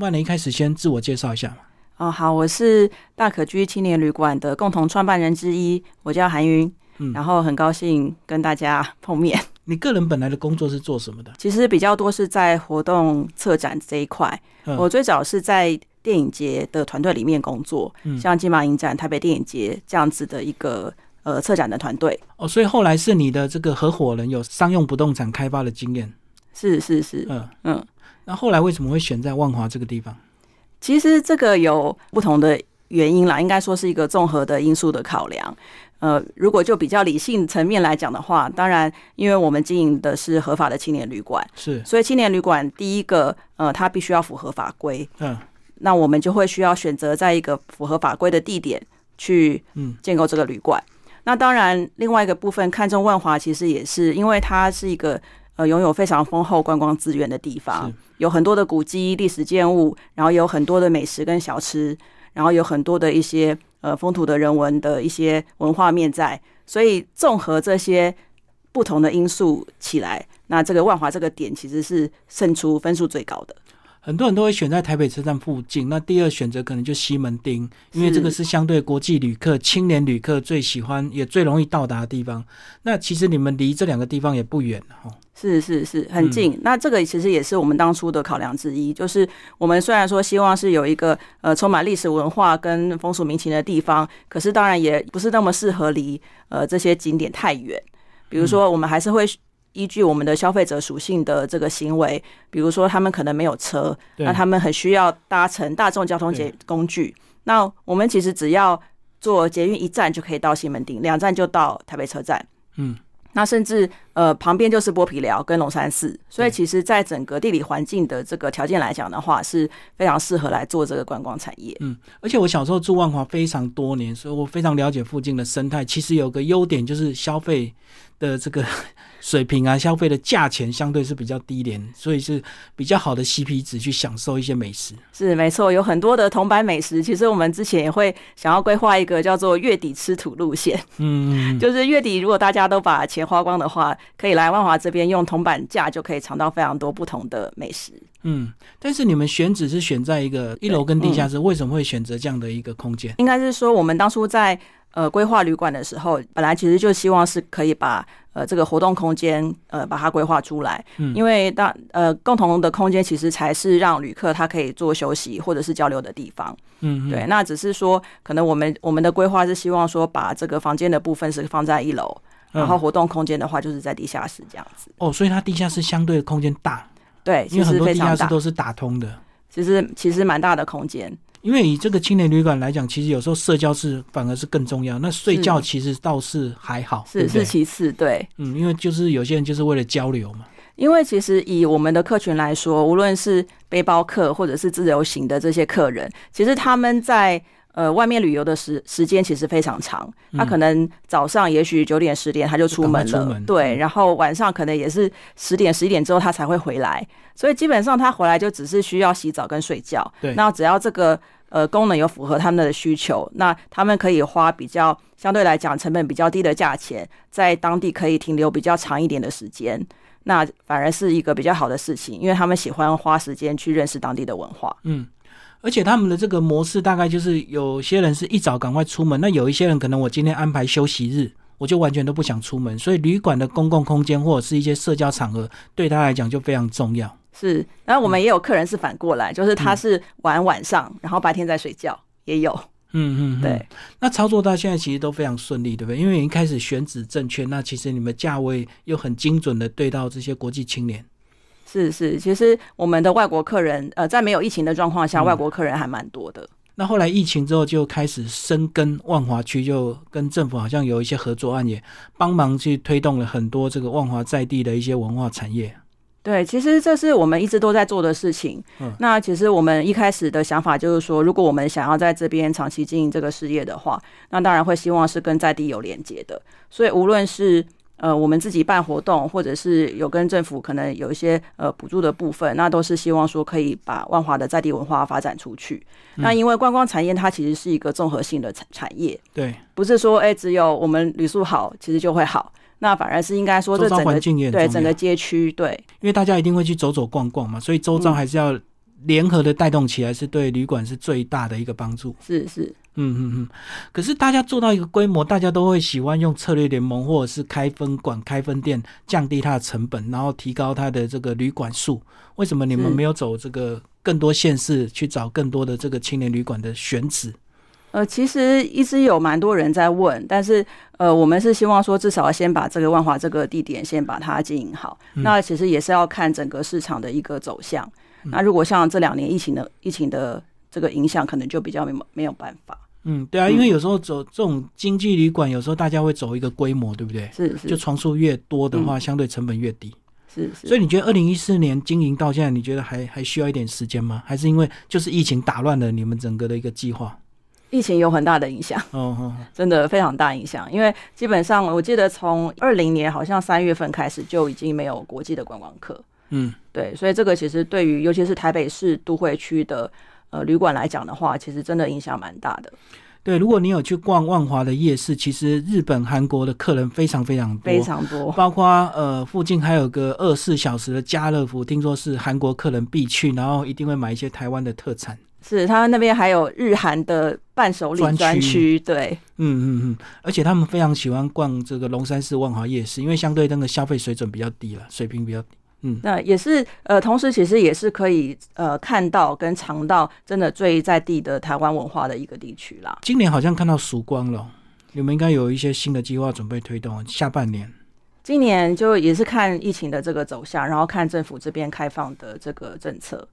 不然你一开始先自我介绍一下嘛。哦，好，我是大可居青年旅馆的共同创办人之一，我叫韩云，嗯然后很高兴跟大家 碰面。你个人本来的工作是做什么的？其实比较多是在活动策展这一块，嗯我最早是在电影节的团队里面工作，嗯像金马影展、台北电影节这样子的一个呃策展的团队。哦，所以后来是你的这个合伙人有商用不动产开发的经验。是是是，嗯，嗯，那后来为什么会选在万华这个地方？其实这个有不同的原因啦，应该说是一个综合的因素的考量。呃，如果就比较理性层面来讲的话，当然，因为我们经营的是合法的青年旅馆，是，所以青年旅馆第一个，呃，它必须要符合法规，嗯那我们就会需要选择在一个符合法规的地点去嗯建构这个旅馆。那当然，另外一个部分看中万华，其实也是因为它是一个呃拥有非常丰厚观光资源的地方，有很多的古迹、历史建物，然后有很多的美食跟小吃，然后有很多的一些呃风土的人文的一些文化面在，所以综合这些不同的因素起来，那这个万华这个点其实是胜出分数最高的。很多人都会选在台北车站附近。那第二选择可能就西门町，因为这个是相对国际旅客、青年旅客最喜欢也最容易到达的地方。那其实你们离这两个地方也不远哈。是是是，很近。那这个其实也是我们当初的考量之一，就是我们虽然说希望是有一个呃充满历史文化跟风俗民情的地方，可是当然也不是那么适合离呃这些景点太远。比如说，我们还是会依据我们的消费者属性的这个行为，比如说他们可能没有车，那他们很需要搭乘大众交通捷工具。那我们其实只要坐捷运一站就可以到西门町，两站就到台北车站。嗯，那甚至呃旁边就是剥皮寮跟龙山寺，所以其实在整个地理环境的这个条件来讲的话，是非常适合来做这个观光产业。嗯而且我小时候住万华非常多年，所以我非常了解附近的生态。其实有个优点就是消费的这个 水平啊，消费的价钱相对是比较低廉，所以是比较好的 CP 值去享受一些美食。是没错，有很多的铜板美食。其实我们之前也会想要规划一个叫做月底吃土路线，嗯，就是月底如果大家都把钱花光的话，可以来万华这边用铜板价就可以尝到非常多不同的美食。嗯，但是你们选址是选在一个一楼跟地下室，为什么会选择这样的一个空间？应该是说，我们当初在呃规划旅馆的时候，本来其实就希望是可以把呃这个活动空间呃把它规划出来，嗯因为当呃共同的空间其实才是让旅客他可以做休息或者是交流的地方。嗯，嗯对，，那只是说可能我们我们的规划是希望说把这个房间的部分是放在一楼，然后嗯活动空间的话就是在地下室这样子。哦，所以它地下室相对的空间大，对，其因为很多地下实非常大，室都是打通的。其实其实蛮大的空间。因为以这个青年旅馆来讲，其实有时候社交是反而是更重要。那睡觉其实倒是还好，是是其次，对。嗯，因为就是有些人就是为了交流嘛。因为其实以我们的客群来说，无论是背包客或者是自由行的这些客人，其实他们在呃外面旅游的时时间其实非常长。他可能早上也许九点十点他就出门了，对，嗯然后晚上可能也是十点十一点之后他才会回来，所以基本上他回来就只是需要洗澡跟睡觉。对那只要这个呃功能有符合他们的需求，那他们可以花比较相对来讲成本比较低的价钱，在当地可以停留比较长一点的时间。那反而是一个比较好的事情，因为他们喜欢花时间去认识当地的文化。嗯，而且他们的这个模式大概就是有些人是一早赶快出门，那有一些人可能我今天安排休息日，我就完全都不想出门，所以旅馆的公共空间或者是一些社交场合对他来讲就非常重要。是，然后我们也有客人是反过来，就是他是玩晚上，然后白天在睡觉，也有。嗯嗯，嗯对。那操作到现在其实都非常顺利，对不对？因为一开始选址正确，那其实你们价位又很精准的对到这些国际青年。是是，其实我们的外国客人，呃，在没有疫情的状况下，嗯外国客人还蛮多的。那后来疫情之后就开始深耕万华区，就跟政府好像有一些合作案，也帮忙去推动了很多这个万华在地的一些文化产业。对，其实这是我们一直都在做的事情。嗯那其实我们一开始的想法就是说，如果我们想要在这边长期经营这个事业的话，那当然会希望是跟在地有连接的。所以无论是呃我们自己办活动，或者是有跟政府可能有一些呃补助的部分，那都是希望说可以把万华的在地文化发展出去。那因为观光产业它其实是一个综合性的产产业，对，不是说哎、只有我们旅宿好，其实就会好。那反而是应该说这整个环境也对整个街区对因为大家一定会去走走逛逛嘛，所以周遭嗯还是要联合的带动起来，是对旅馆是最大的一个帮助。是是，嗯嗯嗯。可是大家做到一个规模，大家都会喜欢用策略联盟或者是开分馆、开分店，降低它的成本，然后提高它的这个旅馆数。为什么你们没有走这个更多县市去找更多的这个青年旅馆的选址？呃，其实一直有蛮多人在问，但是呃，我们是希望说至少要先把这个万华这个地点先把它经营好。那其实也是要看整个市场的一个走向。那如果像这两年疫情的疫情的这个影响，可能就比较没没有办法。嗯，对啊，因为有时候走这种经济旅馆，有时候大家会走一个规模，对不对？是是。就床数越多的话，相对成本越低。是是。所以你觉得二零一四年经营到现在，你觉得还还需要一点时间吗？还是因为就是疫情打乱了你们整个的一个计划？疫情有很大的影响，哦，真的非常大影响。因为基本上，我记得从二零年好像三月份开始就已经没有国际的观光客，嗯，对，所以这个其实对于尤其是台北市都会区的呃旅馆来讲的话，其实真的影响蛮大的。对，如果你有去逛万华的夜市，其实日本、韩国的客人非常非常多，非常多，包括呃附近还有个二十四小时的家乐福，听说是韩国客人必去，然后一定会买一些台湾的特产。是他们那边还有日韩的伴手礼专区，对，嗯嗯嗯，而且他们非常喜欢逛这个龙山寺万华夜市，因为相对那个消费水准比较低了，水平比较低。嗯，那也是呃，同时其实也是可以呃看到跟尝到真的最在地的台湾文化的一个地区啦。今年好像看到曙光了，你们应该有一些新的计划准备推动下半年。今年就也是看疫情的这个走向，然后看政府这边开放的这个政策。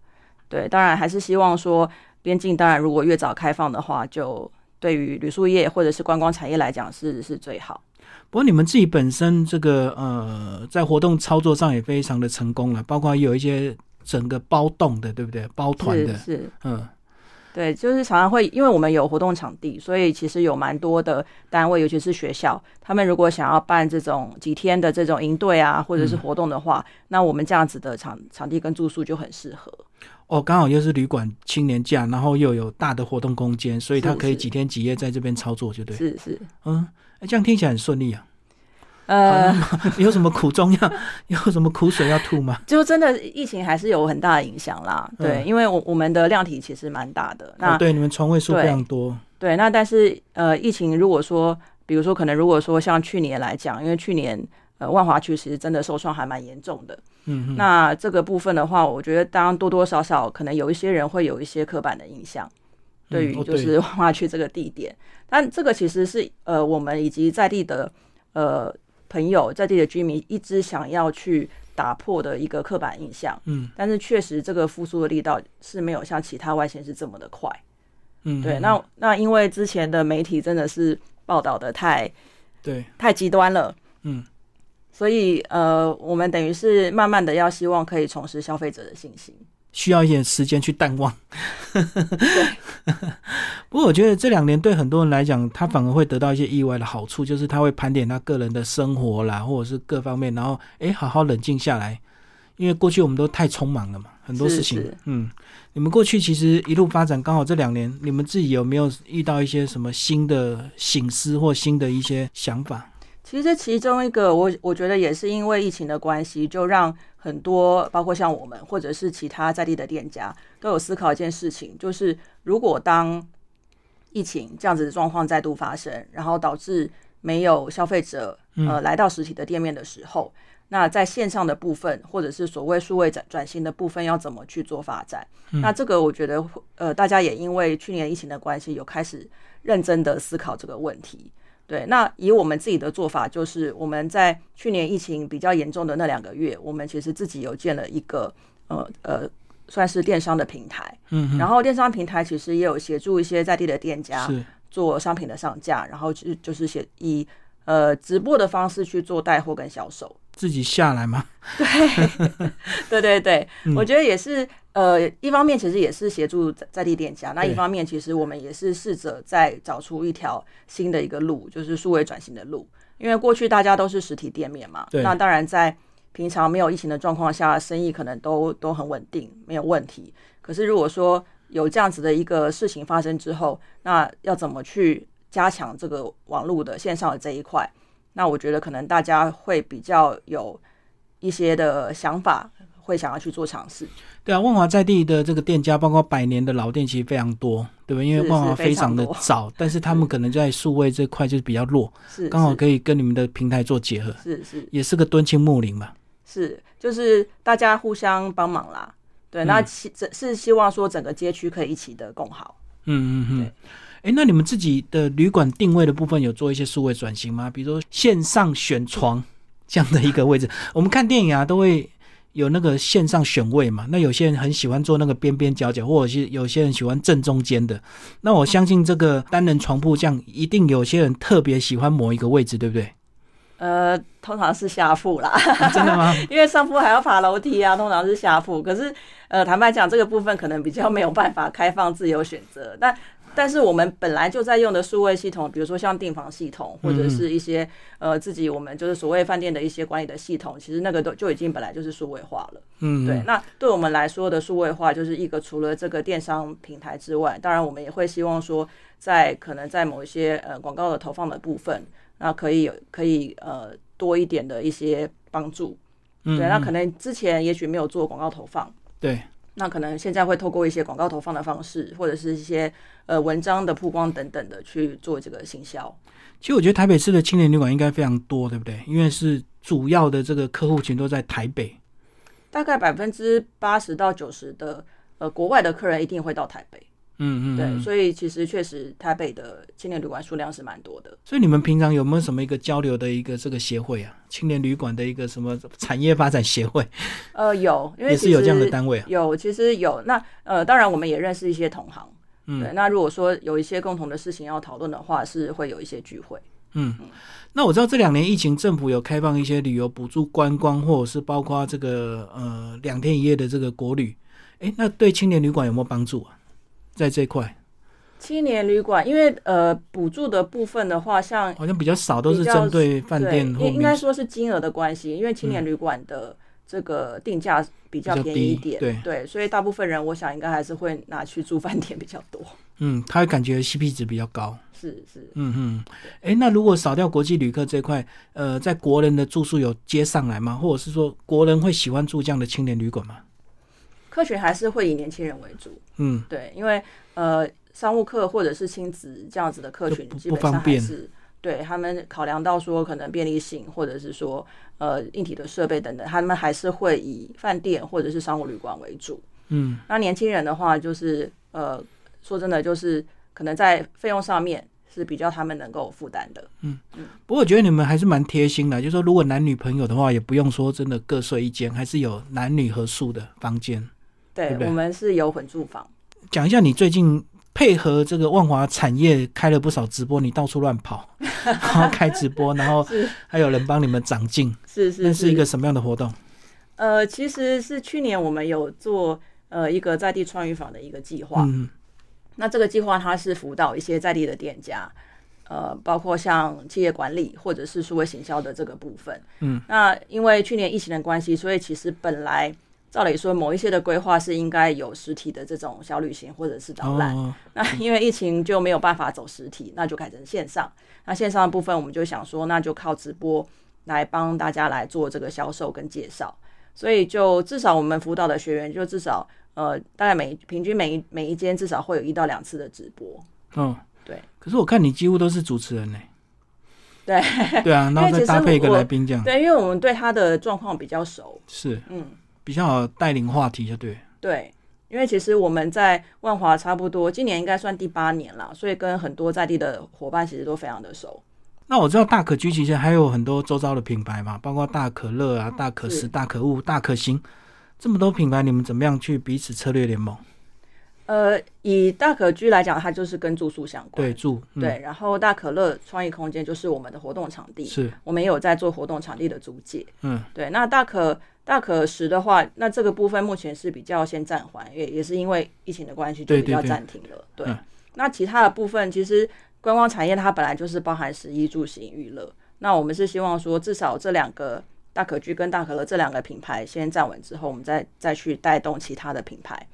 对，当然还是希望说边境，当然如果越早开放的话，就对于旅宿业或者是观光产业来讲是是最好。不过你们自己本身这个呃，在活动操作上也非常的成功了，包括有一些整个包栋的，对不对？包团的，是嗯。对，就是常常会，因为我们有活动场地，所以其实有蛮多的单位，尤其是学校，他们如果想要办这种几天的这种营队啊，或者是活动的话，那我们这样子的场场地跟住宿就很适合。哦，刚好又是旅馆青年假，然后又有大的活动空间，所以他可以几天几夜在这边操作，就对。是是，嗯，这样听起来很顺利啊。呃，有什么苦衷要，有什么苦水要吐吗？就真的疫情还是有很大的影响啦。对，因为我我们的量体其实蛮大的。那对你们床位数非常多。对，那但是呃，疫情如果说，比如说可能如果说像去年来讲，因为去年呃万华区其实真的受创还蛮严重的。嗯。那这个部分的话，我觉得当多多少少可能有一些人会有一些刻板的印象，对于就是 万华区这个地点。但这个其实是呃我们以及在地的呃。朋友在地的居民一直想要去打破的一个刻板印象，嗯，但是确实这个复苏的力道是没有像其他外县市这么的快，嗯，对，那那因为之前的媒体真的是报道的太对太极端了，嗯，所以呃，我们等于是慢慢的要希望可以重拾消费者的信心。需要一点时间去淡忘。不过我觉得这两年对很多人来讲，他反而会得到一些意外的好处，就是他会盘点他个人的生活啦，或者是各方面，然后哎，好好冷静下来。因为过去我们都太匆忙了嘛，很多事情。嗯，你们过去其实一路发展，刚好这两年，你们自己有没有遇到一些什么新的醒思或新的一些想法？其实其中一个，我我觉得也是因为疫情的关系，就让很多包括像我们或者是其他在地的店家都有思考一件事情，就是如果当疫情这样子的状况再度发生，然后导致没有消费者呃来到实体的店面的时候，那在线上的部分或者是所谓数位转转型的部分要怎么去做发展？那这个我觉得呃大家也因为去年疫情的关系，有开始认真的思考这个问题。对，那以我们自己的做法，就是我们在去年疫情比较严重的那两个月，我们其实自己有建了一个呃呃，算是电商的平台。嗯，然后电商平台其实也有协助一些在地的店家做商品的上架，然后就就是写以呃直播的方式去做带货跟销售。自己下来吗？对，对对对，我觉得也是。呃，一方面其实也是协助在地店家，那一方面其实我们也是试着在找出一条新的一个路，就是数位转型的路。因为过去大家都是实体店面嘛，那当然在平常没有疫情的状况下，生意可能都都很稳定，没有问题。可是如果说有这样子的一个事情发生之后，那要怎么去加强这个网络的线上的这一块？那我觉得可能大家会比较有一些的想法。会想要去做尝试。对啊，万华在地的这个店家，包括百年的老店，其实非常多，对吧？因为是万华非非常的早，但是他们可能在数位这块就是比较弱，是刚好可以跟你们的平台做结合，是是也是个敦亲睦邻嘛。是，就是大家互相帮忙啦。对，那嗯希这是希望说整个街区可以一起的共好。嗯嗯嗯对。哎，那你们自己的旅馆定位的部分有做一些数位转型吗？比如说线上选床这样的一个位置，我们看电影啊都会有那个线上选位嘛。那有些人很喜欢坐那个边边角角，或者是有些人喜欢正中间的。那我相信这个单人床铺这样，一定有些人特别喜欢某一个位置，对不对？呃，通常是下铺啦，啊真的吗？因为上铺还要爬楼梯啊，通常是下铺。可是，呃，坦白讲，这个部分可能比较没有办法开放自由选择。但但是我们本来就在用的数位系统，比如说像订房系统，或者是一些呃自己我们就是所谓饭店的一些管理的系统，其实那个都就已经本来就是数位化了。嗯，对，那对我们来说的数位化，就是一个除了这个电商平台之外，当然我们也会希望说，在可能在某一些呃广告的投放的部分，那可以有可以呃多一点的一些帮助。嗯，对，那嗯。可能之前也许没有做广告投放，对，那可能现在会透过一些广告投放的方式，或者是一些呃文章的曝光等等的去做这个行销。其实我觉得台北市的青年旅馆应该非常多，对不对？因为是主要的这个客户群都在台北。大概百分之八十到九十的呃国外的客人一定会到台北，嗯嗯，对，嗯所以其实确实台北的青年旅馆数量是蛮多的。所以你们平常有没有什么一个交流的一个这个协会啊？青年旅馆的一个什么产业发展协会，呃，有，因为也是有这样的单位啊。有，其实有。那呃，当然我们也认识一些同行，嗯对。那如果说有一些共同的事情要讨论的话，是会有一些聚会。嗯，那我知道这两年疫情，政府有开放一些旅游补助观光，或者是包括这个呃两天一夜的这个国旅。诶，那对青年旅馆有没有帮助啊？在这一块青年旅馆，因为呃补助的部分的话，像好像比较少，都是针对饭，店或应应该说是金额的关系，因为青年旅馆的这个定价比较便宜一低点，对所以大部分人我想应该还是会拿去住饭店比较多。嗯，他会感觉 CP 值比较高。是是，嗯嗯，哎，那如果少掉国际旅客这块，呃，在国人的住宿有接上来吗？或者是说国人会喜欢住这样的青年旅馆吗？客群还是会以年轻人为主。嗯，对，因为呃，商务客或者是亲子这样子的客群基本上不方便还是对他们考量到说可能便利性，或者是说呃硬体的设备等等，他们还是会以饭店或者是商务旅馆为主。嗯，那年轻人的话，就是呃，说真的，就是可能在费用上面是比较他们能够负担的。嗯嗯不过我觉得你们还是蛮贴心的，就是说如果男女朋友的话，也不用说真的各睡一间，还是有男女合宿的房间。对，对对我们是有混住房。讲一下你最近配合这个万华产业开了不少直播，你到处乱跑，然后开直播，然后是还有人帮你们长进，是是那是一个什么样的活动？呃，其实是去年我们有做呃一个在地创意坊的一个计划。嗯那这个计划它是辅导一些在地的店家，呃，包括像企业管理或者是数位行销的这个部分。嗯，那因为去年疫情的关系，所以其实本来照理说某一些的规划是应该有实体的这种小旅行或者是导览。哦，那因为疫情就没有办法走实体，那就改成线上。那线上的部分，我们就想说，那就靠直播来帮大家来做这个销售跟介绍。所以就至少我们辅导的学员，就至少呃，大概每平均每一每一间至少会有一到两次的直播。嗯，对。可是我看你几乎都是主持人呢。对对啊，然后再因为其实搭配一个来宾这样，对，因为我们对他的状况比较熟，是嗯，比较好带领话题，就对。对。因为其实我们在万华差不多今年应该算第八年了，所以跟很多在地的伙伴其实都非常的熟。那我知道大可居其实还有很多周遭的品牌嘛，包括大可乐啊、大可食、大可物、大可行，这么多品牌，你们怎么样去彼此策略联盟？呃，以大可居来讲，它就是跟住宿相关。对，住、嗯、对，然后大可乐创意空间就是我们的活动场地，是，我们也有在做活动场地的租借。嗯，对，那大可大可食的话，那这个部分目前是比较先暂缓，也也是因为疫情的关系，就比较对对对暂停了。对，嗯那其他的部分其实观光产业它本来就是包含食衣住行娱乐，那我们是希望说至少这两个大可居跟大可乐这两个品牌先站稳之后，我们再再去带动其他的品牌。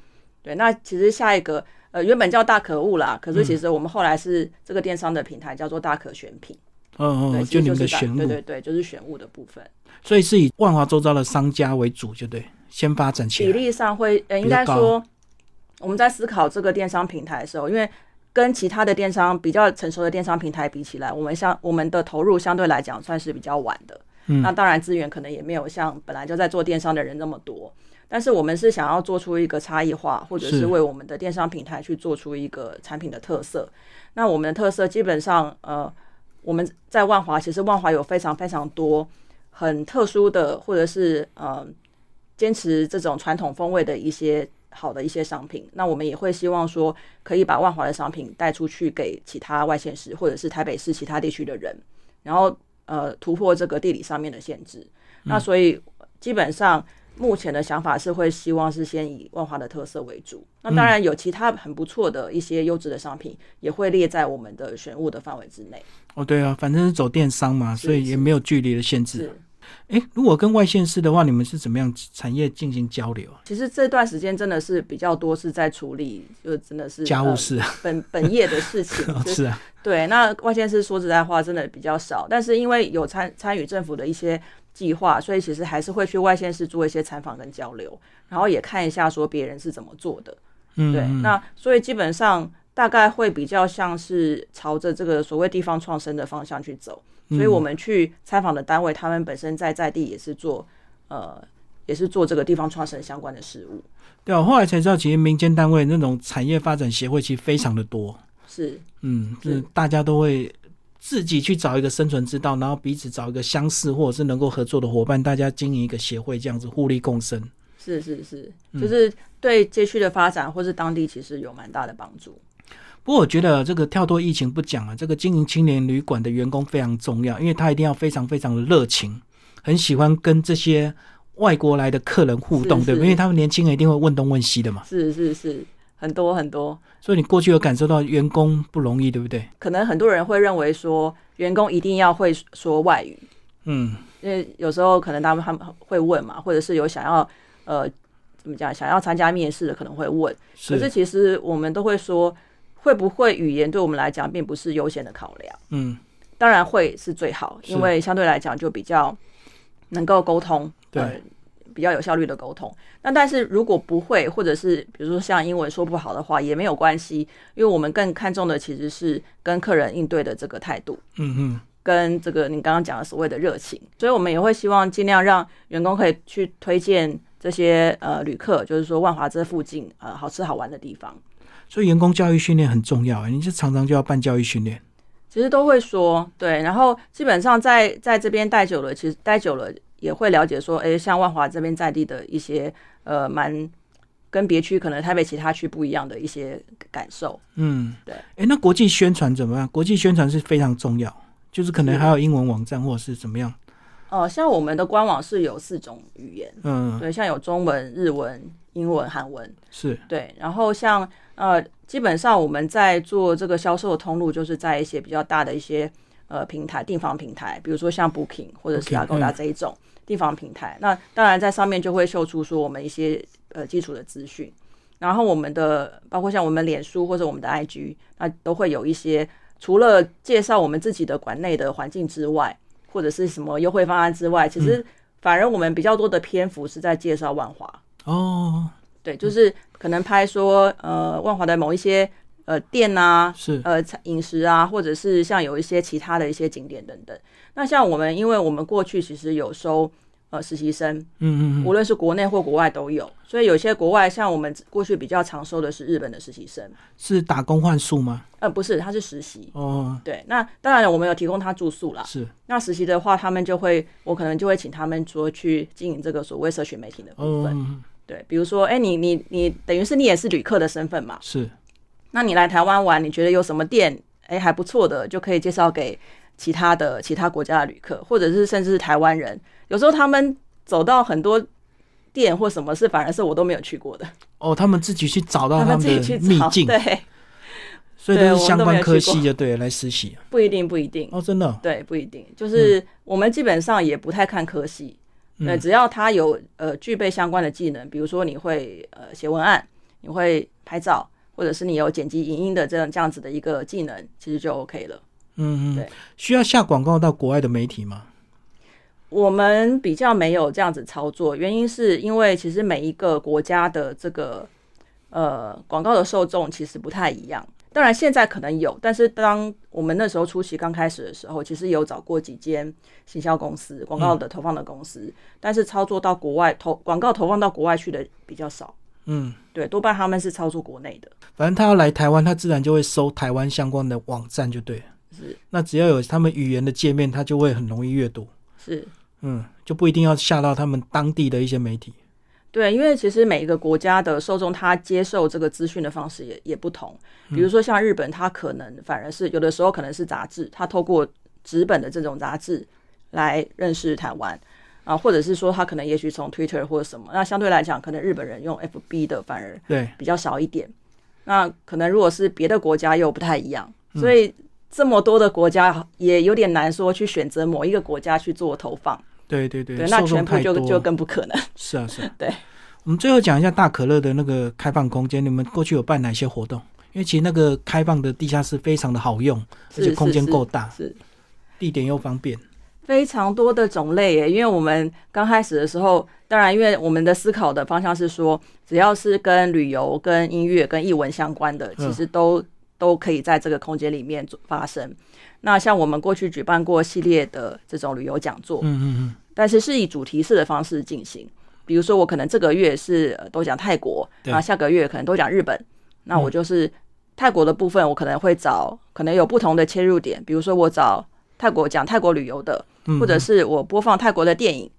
对，那其实下一个呃原本叫大可物啦，可是其实我们后来是这个电商的平台叫做大可选品，对，嗯嗯，其实你们的是选物，对对对，就是选物的部分。所以是以万华周遭的商家为主，就对。先发展起来，比例上会，呃，应该说我们在思考这个电商平台的时候，因为跟其他的电商比较成熟的电商平台比起来，我们相我们的投入相对来讲算是比较晚的。嗯那当然资源可能也没有像本来就在做电商的人那么多，但是我们是想要做出一个差异化，或者是是为我们的电商平台去做出一个产品的特色。那我们的特色基本上，呃，我们在万华，其实万华有非常非常多很特殊的，或者是呃坚持这种传统风味的一些好的一些商品。那我们也会希望说，可以把万华的商品带出去给其他外县市或者是台北市其他地区的人，然后呃突破这个地理上面的限制。那所以基本上。目前的想法是会希望是先以万华的特色为主，那当然有其他很不错的一些优质的商品也会列在我们的选物的范围之内。哦，对啊，反正是走电商嘛，所以也没有距离的限制。是，哎，如果跟外县市的话，你们是怎么样产业进行交流啊？其实这段时间真的是比较多是在处理，就真的是呃家务事啊，本本业的事情。是啊，对，那外县市说实在话真的比较少，但是因为有参参与政府的一些计划，所以其实还是会去外县市做一些采访跟交流，然后也看一下说别人是怎么做的。嗯，对，嗯那所以基本上大概会比较像是朝着这个所谓地方创生的方向去走，嗯所以我们去采访的单位，他们本身在在地也是做呃。也是做这个地方创生相关的事务，对啊，后来才知道，其实民间单位那种产业发展协会其实非常的多。是嗯，是是大家都会自己去找一个生存之道，然后彼此找一个相似或者是能够合作的伙伴，大家经营一个协会，这样子互利共生。是是是，嗯就是对街区的发展或是当地其实有蛮大的帮助。不过我觉得这个跳脱疫情不讲啊，这个经营青年旅馆的员工非常重要，因为他一定要非常非常的热情，很喜欢跟这些外国来的客人互动，是对不对？因为他们年轻人一定会问东问西的嘛，是是是，很多很多。所以你过去有感受到员工不容易，对不对？可能很多人会认为说，员工一定要会说外语，嗯，因为有时候可能他们他们会问嘛，或者是有想要呃怎么讲，想要参加面试的可能会问。可是是，其实我们都会说，会不会语言对我们来讲并不是优先的考量。嗯，当然会是最好，因为相对来讲就比较能够沟通，对呃，比较有效率的沟通。那但是如果不会，或者是比如说像英文说不好的话，也没有关系，因为我们更看重的其实是跟客人应对的这个态度。嗯嗯，跟这个你刚刚讲的所谓的热情，所以我们也会希望尽量让员工可以去推荐这些呃旅客，就是说万华这附近呃好吃好玩的地方。所以员工教育训练很重要，你是常常就要办教育训练。其实都会说对，然后基本上在在这边待久了，其实待久了也会了解说，哎，像万华这边在地的一些呃蛮跟别区可能台北其他区不一样的一些感受。嗯，对。哎，那国际宣传怎么样？国际宣传是非常重要，就是可能是还有英文网站或者是怎么样。呃，像我们的官网是有四种语言，嗯，对，像有中文、日文、英文、韩文。是，对，然后像呃，基本上我们在做这个销售的通路，就是在一些比较大的一些呃平台、订房平台，比如说像 Booking 或者是嗯这一种订房平台。那当然在上面就会秀出说我们一些呃基础的资讯，然后我们的包括像我们脸书或者我们的 IG，那都会有一些除了介绍我们自己的馆内的环境之外，或者是什么优惠方案之外，其实反而我们比较多的篇幅是在介绍万华。哦，对，就是可能拍说呃万华的某一些呃店啊，是，呃餐饮食啊，或者是像有一些其他的一些景点等等。那像我们，因为我们过去其实有收呃实习生，嗯嗯嗯，无论是国内或国外都有，所以有些国外像我们过去比较常收的是日本的实习生，是打工换宿吗？呃不是，他是实习。哦，对，那当然，我们有提供他住宿啦。是，那实习的话，他们就会，我可能就会请他们说去经营这个所谓社群媒体的部分。哦，对，比如说，哎、你你你，等于是你也是旅客的身份嘛，是，那你来台湾玩，你觉得有什么店哎还不错的，就可以介绍给其他的其他国家的旅客，或者是甚至是台湾人。有时候他们走到很多店或什么事反而是我都没有去过的，哦，他们自己去找到他们自己的去找。秘境，对，所以都是相关科系就对了来实习。不一定不一定，哦，真的哦，对，不一定。就是我们基本上也不太看科系，对，嗯只要他有呃具备相关的技能，比如说你会呃写文案，你会拍照，或者是你有剪辑影音的这样这样子的一个技能，其实就 OK 了。嗯嗯对，需要下广告到国外的媒体吗？我们比较没有这样子操作，原因是因为其实每一个国家的这个呃广告的受众其实不太一样。当然现在可能有，但是当我们那时候初期刚开始的时候，其实有找过几间行销公司、广告的投放的公司，但是操作到国外投广告投放到国外去的比较少。嗯，对，多半他们是操作国内的。反正他要来台湾，他自然就会搜台湾相关的网站，就对了。是那只要有他们语言的界面，他就会很容易阅读。是，嗯，就不一定要下到他们当地的一些媒体。对，因为其实每一个国家的受众，他接受这个资讯的方式也也不同。比如说像日本，他可能反而是有的时候可能是杂志，他透过纸本的这种杂志来认识台湾啊，或者是说他可能也许从 Twitter 或者什么。那相对来讲，可能日本人用 FB 的反而对，比较少一点。那可能如果是别的国家又不太一样，所以这么多的国家也有点难说去选择某一个国家去做投放。对对对，对，那全部就就更不可能。是啊是啊。对，我们最后讲一下大可乐的那个开放空间，你们过去有办哪些活动？因为其实那个开放的地下室非常的好用，而且空间是够大，是地点又方便。非常多的种类耶。因为我们刚开始的时候，当然因为我们的思考的方向是说，只要是跟旅游、跟音乐、跟艺文相关的，嗯其实都、都可以在这个空间里面发生。那像我们过去举办过系列的这种旅游讲座，嗯嗯嗯，但是是以主题式的方式进行。比如说，我可能这个月是呃都讲泰国，那下个月可能都讲日本。那我就是泰国的部分，我可能会找可能有不同的切入点，比如说我找泰国讲泰国旅游的，嗯或者是我播放泰国的电影，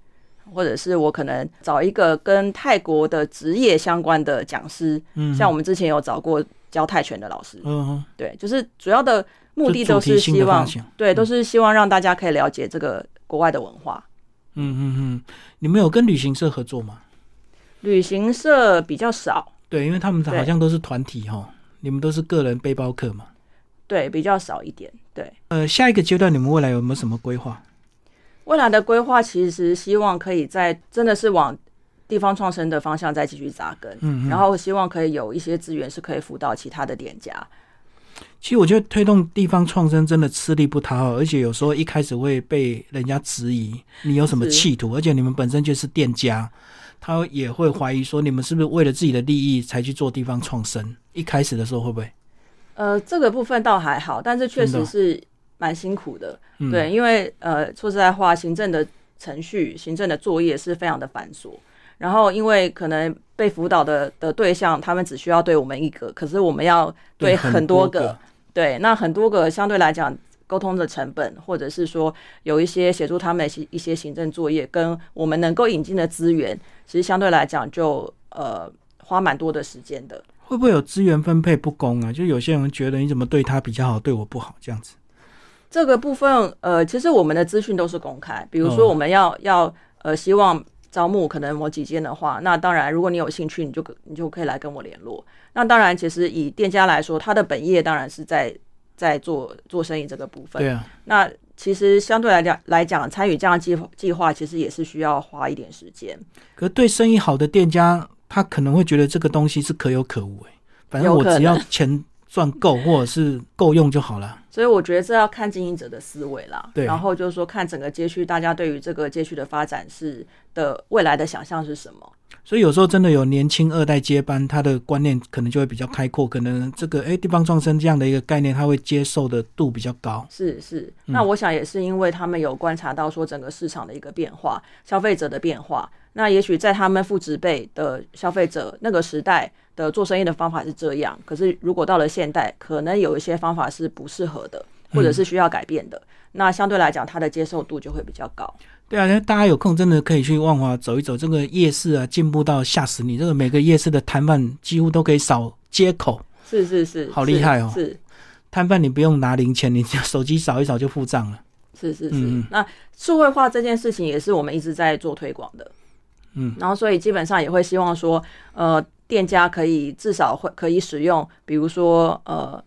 或者是我可能找一个跟泰国的职业相关的讲师，嗯像我们之前有找过教泰拳的老师，嗯哼，对，就是主要的目的都是希望。对，都是希望让大家可以了解这个国外的文化。嗯嗯嗯，你们有跟旅行社合作吗？旅行社比较少，对，因为他们好像都是团体哈，你们都是个人背包客嘛。对，比较少一点。对，呃，下一个阶段你们未来有没有什么规划？未来的规划其实希望可以在真的是往地方创生的方向再继续扎根，嗯嗯然后希望可以有一些资源是可以辅导其他的店家。其实我觉得推动地方创生真的吃力不讨好，而且有时候一开始会被人家质疑你有什么企图，而且你们本身就是店家，他也会怀疑说你们是不是为了自己的利益才去做地方创生。一开始的时候会不会？呃，这个部分倒还好，但是确实是蛮辛苦的。嗯，对，因为呃，说实在话，行政的程序、行政的作业是非常的繁琐。然后，因为可能被辅导的的对象，他们只需要对我们一个，可是我们要对很很多个个，对，那很多个相对来讲，沟通的成本，或者是说有一些协助他们一些行政作业，跟我们能够引进的资源，其实相对来讲就呃花蛮多的时间的。会不会有资源分配不公啊？就有些人觉得你怎么对他比较好，对我不好这样子。这个部分，呃，其实我们的资讯都是公开，比如哦说我们要、要呃希望招募可能某几间的话，那当然如果你有兴趣，你就你就可以来跟我联络。那当然，其实以店家来说，他的本业当然是在在做做生意这个部分。对啊，那其实相对来讲来讲，参与这样计计划，其实也是需要花一点时间。可对生意好的店家，他可能会觉得这个东西是可有可无、欸，反正我只要钱赚够或者是够用就好了。所以我觉得这要看经营者的思维啦，对然后就是说看整个街区大家对于这个街区的发展是的未来的想象是什么。所以有时候真的有年轻二代接班，他的观念可能就会比较开阔，可能这个哎地方创生这样的一个概念，他会接受的度比较高。是是，嗯那我想也是因为他们有观察到说整个市场的一个变化，消费者的变化。那也许在他们父执辈的消费者那个时代的做生意的方法是这样，可是如果到了现代，可能有一些方法是不适合的，或者是需要改变的。那相对来讲，它的接受度就会比较高。对啊，那大家有空真的可以去万华走一走，这个夜市啊，进步到吓死你！这个每个夜市的摊贩几乎都可以扫接口，是是是，好厉害哦是摊贩你不用拿零钱，你手机扫一扫就付账了。是是是。那数位化这件事情也是我们一直在做推广的。嗯，然后所以基本上也会希望说，呃，店家可以至少会可以使用，比如说呃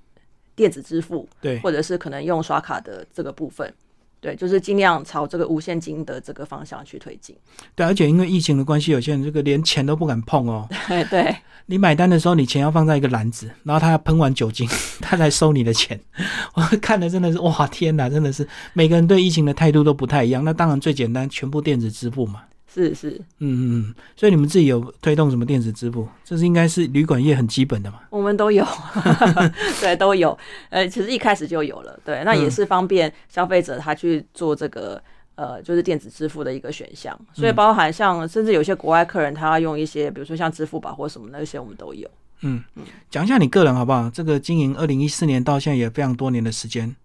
电子支付，对，或者是可能用刷卡的这个部分。对，就是尽量朝这个无现金的这个方向去推进。对，而且因为疫情的关系，有些人这个连钱都不敢碰哦。对 对，你买单的时候，你钱要放在一个篮子，然后他要喷完酒精，他才收你的钱。我看的真的是哇，天哪，真的是每个人对疫情的态度都不太一样。那当然最简单，全部电子支付嘛。是是，嗯嗯嗯，所以你们自己有推动什么电子支付？这是应该是旅馆业很基本的嘛？我们都有，对，都有。呃，其实一开始就有了，对，那也是方便消费者他去做这个呃，就是电子支付的一个选项。所以包含像甚至有些国外客人他要用一些，比如说像支付宝或什么那些，我们都有。嗯嗯，讲一下你个人好不好？这个经营二零一四年到现在也非常多年的时间。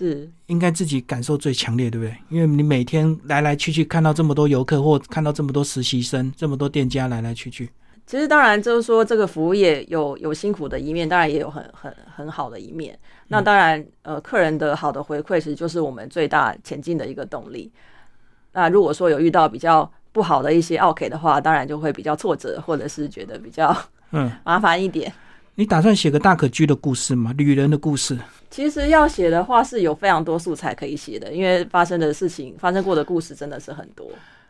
是应该自己感受最强烈，对不对？因为你每天来来去去，看到这么多游客，或看到这么多实习生，这么多店家来来去去。其实当然就是说，这个服务业有有辛苦的一面，当然也有很很很好的一面。那当然，呃，客人的好的回馈，其实就是我们最大前进的一个动力。那如果说有遇到比较不好的一些 OK 的话，当然就会比较挫折，或者是觉得比较嗯麻烦一点。你打算写个大可居的故事吗？旅人的故事？其实要写的话是有非常多素材可以写的，因为发生的事情、发生过的故事真的是很多。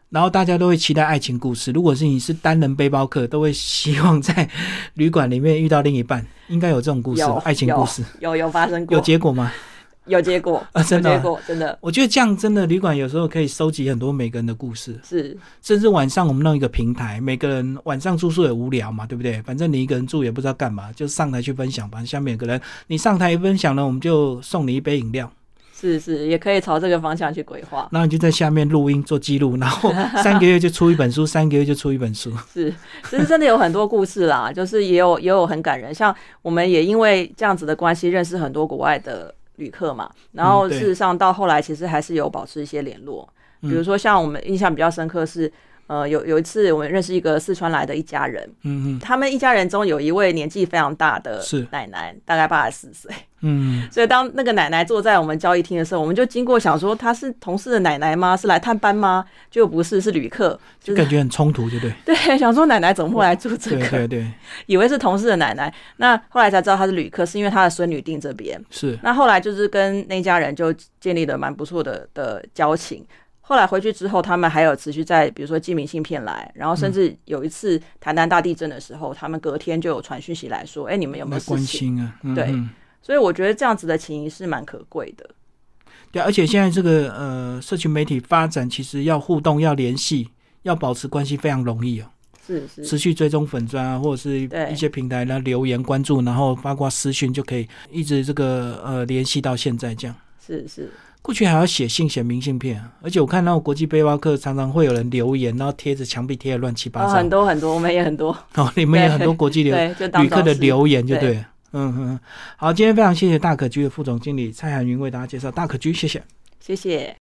然后大家都会期待爱情故事。如果是你是单人背包客，都会希望在旅馆里面遇到另一半，应该有这种故事，爱情故事有有发生过，有结果吗？有结果 啊，真的结果真的，我觉得这样真的旅馆有时候可以收集很多每个人的故事，是，甚至晚上我们弄一个平台，每个人晚上住宿也无聊嘛，对不对？反正你一个人住也不知道干嘛，就上台去分享吧。下面有个人，你上台一分享呢，我们就送你一杯饮料，是是，也可以朝这个方向去规划。然后你就在下面录音做记录，然后 三个月就出一本书，三个月就出一本书。是，其实真的有很多故事啦，就是也有也有很感人，像我们也因为这样子的关系，认识很多国外的。旅客嘛，然后事实上到后来其实还是有保持一些联络，比如说像我们印象比较深刻是，呃，有有一次我们认识一个四川来的一家人，嗯嗯，他们一家人中有一位年纪非常大的奶奶，大概八十四岁。嗯，所以当那个奶奶坐在我们交易厅的时候，我们就经过想说，她是同事的奶奶吗？是来探班吗？就不是，是旅客，就感觉很冲突，对不对？对，想说奶奶怎么会来住这个？对对，以为是同事的奶奶，那后来才知道她是旅客，是因为她的孙女订这边。是，那后来就是跟那家人就建立了蛮不错的的交情。后来回去之后，他们还有持续在，比如说寄明信片来，然后甚至有一次台南大地震的时候，他们隔天就有传讯息来说：“哎，你们有没有关心啊？”对。所以我觉得这样子的情谊是蛮可贵的。对，而且现在这个呃，社群媒体发展，其实要互动、要联系、要保持关系非常容易哦。是是，持续追踪粉砖啊，或者是一些平台，然后留言关注，然后包括私讯就可以一直这个呃联系到现在这样。是是，过去还要写信、写明信片，而且我看到国际背包客常常会有人留言，然后贴着墙壁贴的乱七八糟。很多很多，我们也很多。哦，你们也很多国际留 旅客的留言，就对。嗯嗯，好，今天非常谢谢大可居的副总经理蔡海云为大家介绍大可居，谢谢，谢谢。